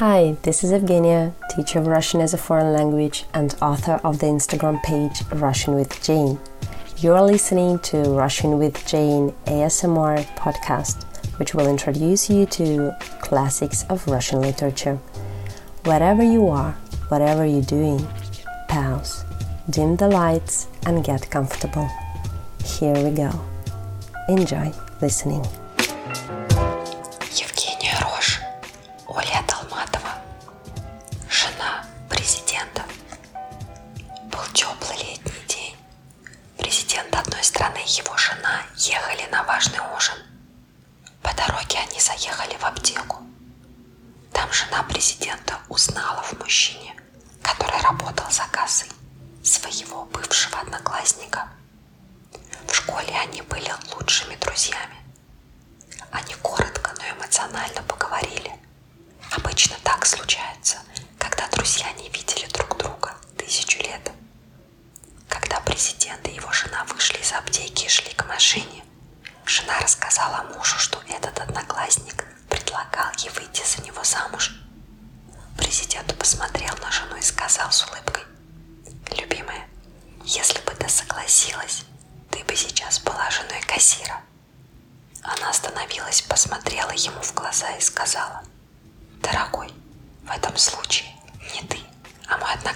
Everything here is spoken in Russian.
Hi, this is Evgenia, teacher of Russian as a foreign language and author of the Instagram page Russian with Jane. You're listening to Russian with Jane ASMR podcast, which will introduce you to classics of Russian literature. Wherever you are, whatever you're doing, pause, dim the lights, and get comfortable. Here we go. Enjoy listening. Оля Долматова, жена президента. Был теплый летний день. Президент одной страны и его жена ехали на важный ужин. По дороге они заехали в аптеку. Там жена президента узнала в мужчине, который работал за кассой, своего бывшего одноклассника. В школе они были лучшими друзьями. Они коротко, но эмоционально поговорили. Случается, когда друзья не видели друг друга тысячу лет. Когда президент и его жена вышли из аптеки и шли к машине, жена рассказала мужу, что этот одноклассник предлагал ей выйти за него замуж. Президент посмотрел на жену и сказал с улыбкой, «Любимая, если бы ты согласилась, ты бы сейчас была женой кассира». Она остановилась, посмотрела ему в глаза и сказала, «Дорогой, в этом случае не ты, а бы президентом».